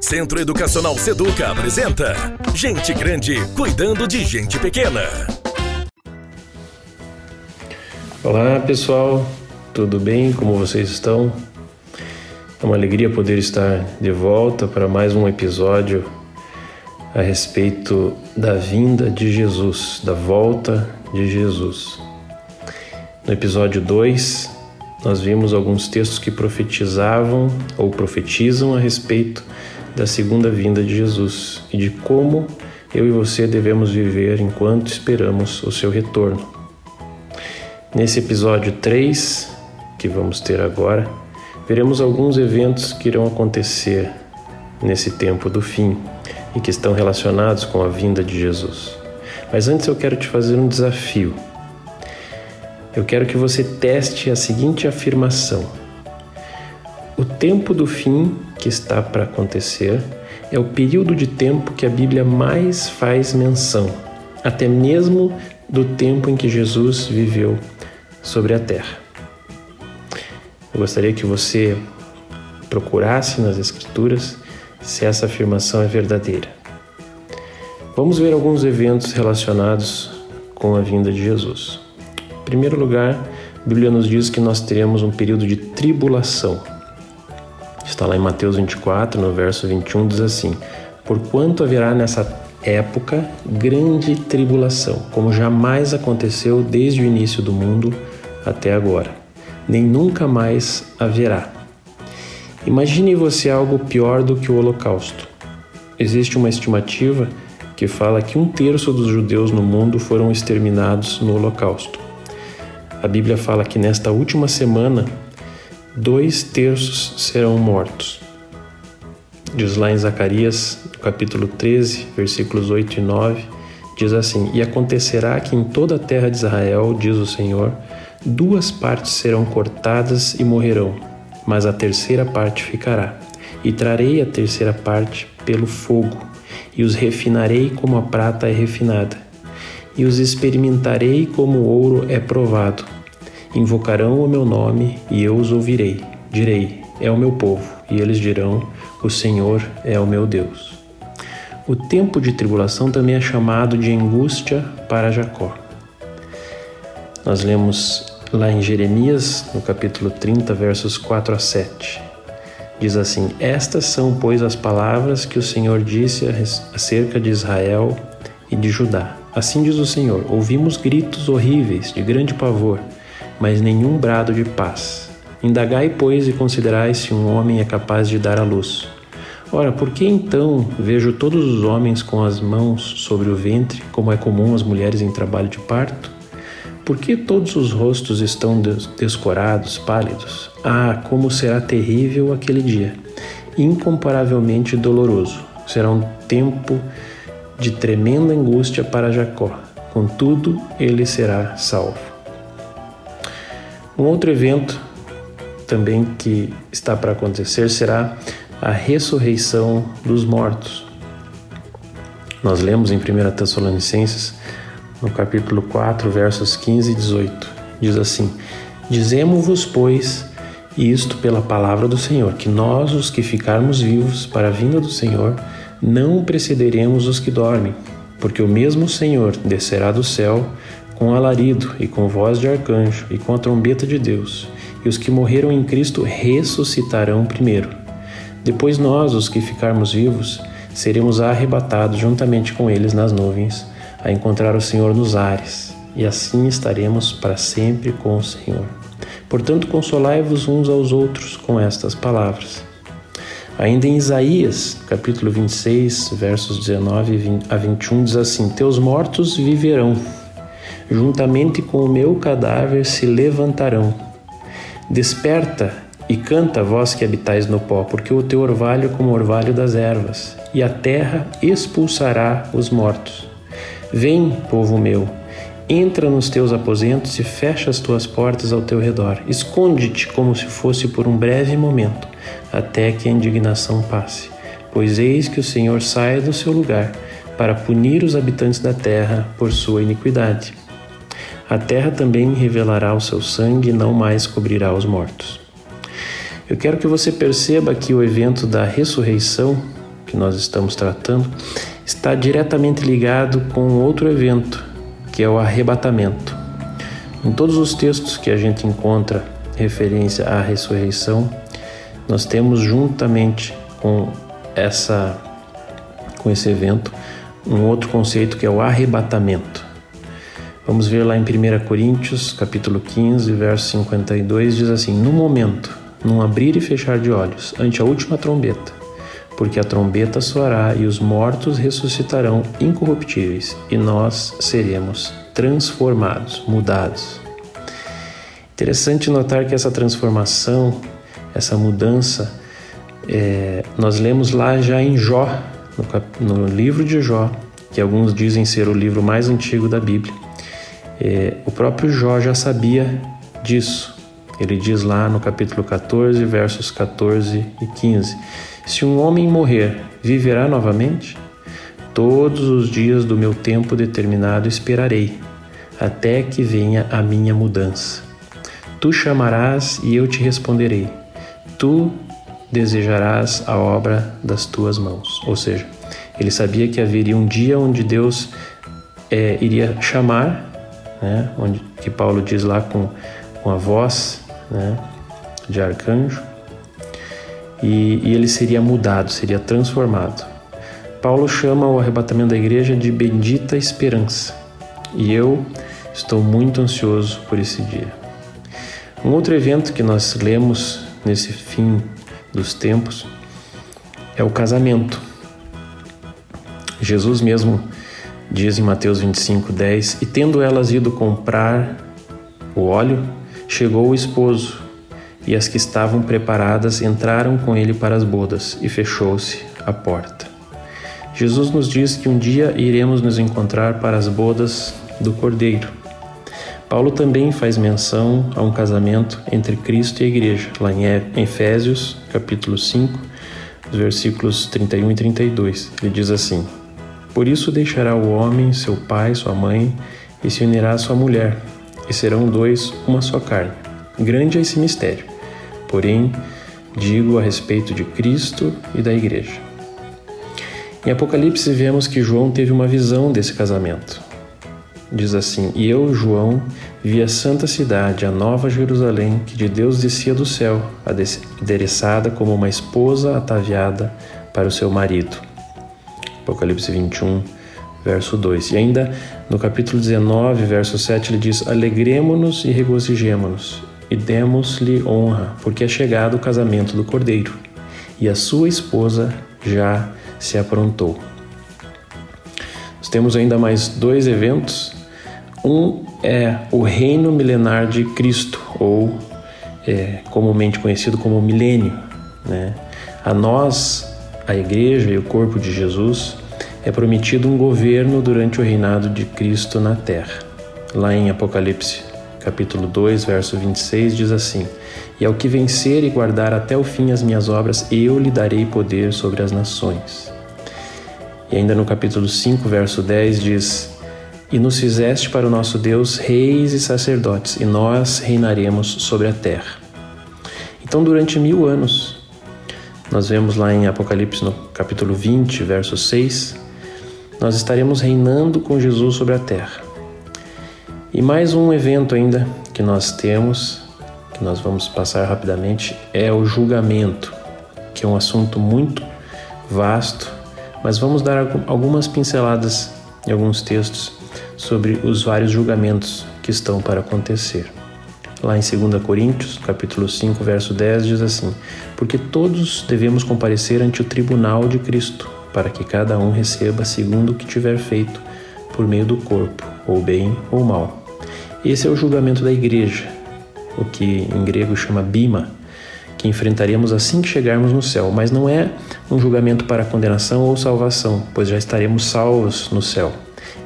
Centro Educacional Seduca apresenta Gente Grande cuidando de gente pequena. Olá pessoal, tudo bem? Como vocês estão? É uma alegria poder estar de volta para mais um episódio a respeito da vinda de Jesus, da volta de Jesus. No episódio 2, nós vimos alguns textos que profetizavam ou profetizam a respeito da segunda vinda de Jesus e de como eu e você devemos viver enquanto esperamos o seu retorno. Nesse episódio 3, que vamos ter agora, veremos alguns eventos que irão acontecer nesse tempo do fim e que estão relacionados com a vinda de Jesus. Mas antes eu quero te fazer um desafio eu quero que você teste a seguinte afirmação: O tempo do fim que está para acontecer é o período de tempo que a Bíblia mais faz menção, até mesmo do tempo em que Jesus viveu sobre a terra. Eu gostaria que você procurasse nas Escrituras se essa afirmação é verdadeira. Vamos ver alguns eventos relacionados com a vinda de Jesus primeiro lugar, a Bíblia nos diz que nós teremos um período de tribulação. Está lá em Mateus 24, no verso 21, diz assim: Porquanto haverá nessa época grande tribulação, como jamais aconteceu desde o início do mundo até agora, nem nunca mais haverá. Imagine você algo pior do que o Holocausto. Existe uma estimativa que fala que um terço dos judeus no mundo foram exterminados no Holocausto. A Bíblia fala que nesta última semana, dois terços serão mortos. Diz lá em Zacarias, capítulo 13, versículos 8 e 9, diz assim: E acontecerá que em toda a terra de Israel, diz o Senhor, duas partes serão cortadas e morrerão, mas a terceira parte ficará. E trarei a terceira parte pelo fogo, e os refinarei como a prata é refinada e os experimentarei como o ouro é provado. Invocarão o meu nome e eu os ouvirei. Direi: É o meu povo, e eles dirão: O Senhor é o meu Deus. O tempo de tribulação também é chamado de angústia para Jacó. Nós lemos lá em Jeremias, no capítulo 30, versos 4 a 7. Diz assim: Estas são, pois, as palavras que o Senhor disse acerca de Israel e de Judá. Assim diz o Senhor: ouvimos gritos horríveis de grande pavor, mas nenhum brado de paz. Indagai, pois, e considerai se um homem é capaz de dar à luz. Ora, por que então vejo todos os homens com as mãos sobre o ventre, como é comum às mulheres em trabalho de parto? Por que todos os rostos estão descorados, pálidos? Ah, como será terrível aquele dia! Incomparavelmente doloroso. Será um tempo de tremenda angústia para Jacó, contudo ele será salvo. Um outro evento também que está para acontecer será a ressurreição dos mortos. Nós lemos em 1 Tessalonicenses, no capítulo 4, versos 15 e 18. Diz assim: Dizemos-vos, pois, isto pela palavra do Senhor, que nós, os que ficarmos vivos para a vinda do Senhor, não precederemos os que dormem, porque o mesmo Senhor descerá do céu com alarido e com voz de arcanjo e com a trombeta de Deus, e os que morreram em Cristo ressuscitarão primeiro. Depois nós, os que ficarmos vivos, seremos arrebatados juntamente com eles nas nuvens, a encontrar o Senhor nos ares, e assim estaremos para sempre com o Senhor. Portanto, consolai-vos uns aos outros com estas palavras. Ainda em Isaías, capítulo 26, versos 19 a 21, diz assim: Teus mortos viverão, juntamente com o meu cadáver se levantarão. Desperta e canta, vós que habitais no pó, porque o teu orvalho é como o orvalho das ervas, e a terra expulsará os mortos. Vem, povo meu, entra nos teus aposentos e fecha as tuas portas ao teu redor. Esconde-te como se fosse por um breve momento até que a indignação passe. Pois eis que o Senhor sai do seu lugar para punir os habitantes da terra por sua iniquidade. A terra também revelará o seu sangue e não mais cobrirá os mortos. Eu quero que você perceba que o evento da ressurreição que nós estamos tratando está diretamente ligado com outro evento, que é o arrebatamento. Em todos os textos que a gente encontra referência à ressurreição, nós temos juntamente com essa com esse evento um outro conceito que é o arrebatamento. Vamos ver lá em 1 Coríntios, capítulo 15, verso 52, diz assim: No momento, num abrir e fechar de olhos, ante a última trombeta, porque a trombeta soará e os mortos ressuscitarão incorruptíveis, e nós seremos transformados, mudados. Interessante notar que essa transformação, essa mudança, é, nós lemos lá já em Jó, no, no livro de Jó, que alguns dizem ser o livro mais antigo da Bíblia. É, o próprio Jó já sabia disso. Ele diz lá no capítulo 14, versos 14 e 15: Se um homem morrer, viverá novamente? Todos os dias do meu tempo determinado esperarei, até que venha a minha mudança. Tu chamarás e eu te responderei. Tu desejarás a obra das tuas mãos. Ou seja, ele sabia que haveria um dia onde Deus é, iria chamar né? onde que Paulo diz lá com, com a voz né? de arcanjo, e, e ele seria mudado, seria transformado. Paulo chama o arrebatamento da igreja de bendita esperança, e eu estou muito ansioso por esse dia. Um outro evento que nós lemos nesse fim dos tempos é o casamento. Jesus mesmo Diz em Mateus 25, 10: E tendo elas ido comprar o óleo, chegou o esposo, e as que estavam preparadas entraram com ele para as bodas, e fechou-se a porta. Jesus nos diz que um dia iremos nos encontrar para as bodas do Cordeiro. Paulo também faz menção a um casamento entre Cristo e a igreja, lá em Efésios, capítulo 5, versículos 31 e 32. Ele diz assim: por isso deixará o homem seu pai, sua mãe, e se unirá à sua mulher, e serão dois uma só carne. Grande é esse mistério. Porém, digo a respeito de Cristo e da Igreja. Em Apocalipse vemos que João teve uma visão desse casamento. Diz assim: E eu, João, vi a santa cidade, a nova Jerusalém, que de Deus descia do céu, adereçada como uma esposa ataviada para o seu marido. Apocalipse 21, verso 2. E ainda no capítulo 19, verso 7, ele diz: Alegremo-nos e regozijemo-nos, e demos-lhe honra, porque é chegado o casamento do cordeiro, e a sua esposa já se aprontou. Nós temos ainda mais dois eventos. Um é o reino milenar de Cristo, ou é, comumente conhecido como milênio. Né? A nós, a igreja e o corpo de Jesus, é prometido um governo durante o reinado de Cristo na terra. Lá em Apocalipse, capítulo 2, verso 26, diz assim: E ao que vencer e guardar até o fim as minhas obras, eu lhe darei poder sobre as nações. E ainda no capítulo 5, verso 10 diz: E nos fizeste para o nosso Deus reis e sacerdotes, e nós reinaremos sobre a terra. Então, durante mil anos, nós vemos lá em Apocalipse, no capítulo 20, verso 6, nós estaremos reinando com Jesus sobre a terra. E mais um evento ainda que nós temos, que nós vamos passar rapidamente, é o julgamento, que é um assunto muito vasto, mas vamos dar algumas pinceladas em alguns textos sobre os vários julgamentos que estão para acontecer. Lá em 2 Coríntios, capítulo 5, verso 10, diz assim: Porque todos devemos comparecer ante o tribunal de Cristo, para que cada um receba segundo o que tiver feito por meio do corpo, ou bem ou mal. Esse é o julgamento da igreja, o que em grego chama bima, que enfrentaremos assim que chegarmos no céu, mas não é um julgamento para condenação ou salvação, pois já estaremos salvos no céu.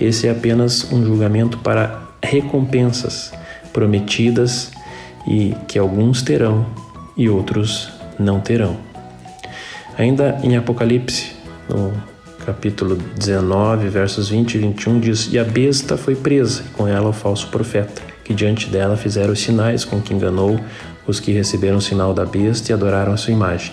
Esse é apenas um julgamento para recompensas prometidas e que alguns terão e outros não terão. Ainda em Apocalipse, no capítulo 19, versos 20 e 21, diz: E a besta foi presa, e com ela o falso profeta, que diante dela fizeram os sinais com que enganou os que receberam o sinal da besta e adoraram a sua imagem.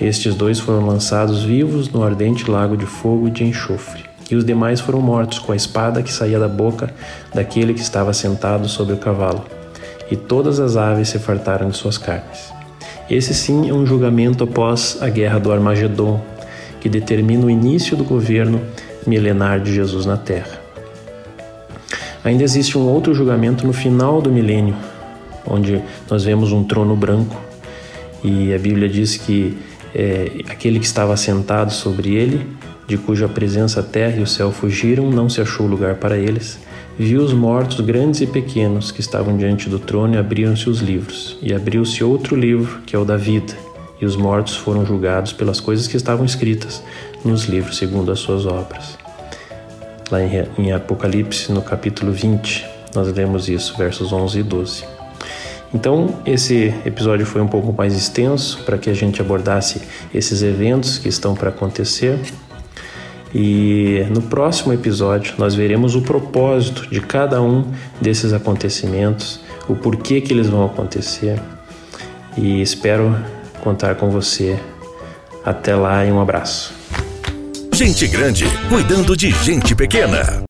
Estes dois foram lançados vivos no ardente lago de fogo e de enxofre, e os demais foram mortos com a espada que saía da boca daquele que estava sentado sobre o cavalo. E todas as aves se fartaram de suas carnes. Esse sim é um julgamento após a guerra do Armagedon, que determina o início do governo milenar de Jesus na Terra. Ainda existe um outro julgamento no final do milênio, onde nós vemos um trono branco e a Bíblia diz que é, aquele que estava sentado sobre ele, de cuja presença a terra e o céu fugiram, não se achou lugar para eles, viu os mortos, grandes e pequenos, que estavam diante do trono e abriram-se os livros. E abriu-se outro livro, que é o da vida, e os mortos foram julgados pelas coisas que estavam escritas nos livros, segundo as suas obras. Lá em Apocalipse, no capítulo 20, nós lemos isso, versos 11 e 12. Então, esse episódio foi um pouco mais extenso para que a gente abordasse esses eventos que estão para acontecer. E no próximo episódio nós veremos o propósito de cada um desses acontecimentos, o porquê que eles vão acontecer. E espero contar com você. Até lá e um abraço. Gente grande cuidando de gente pequena.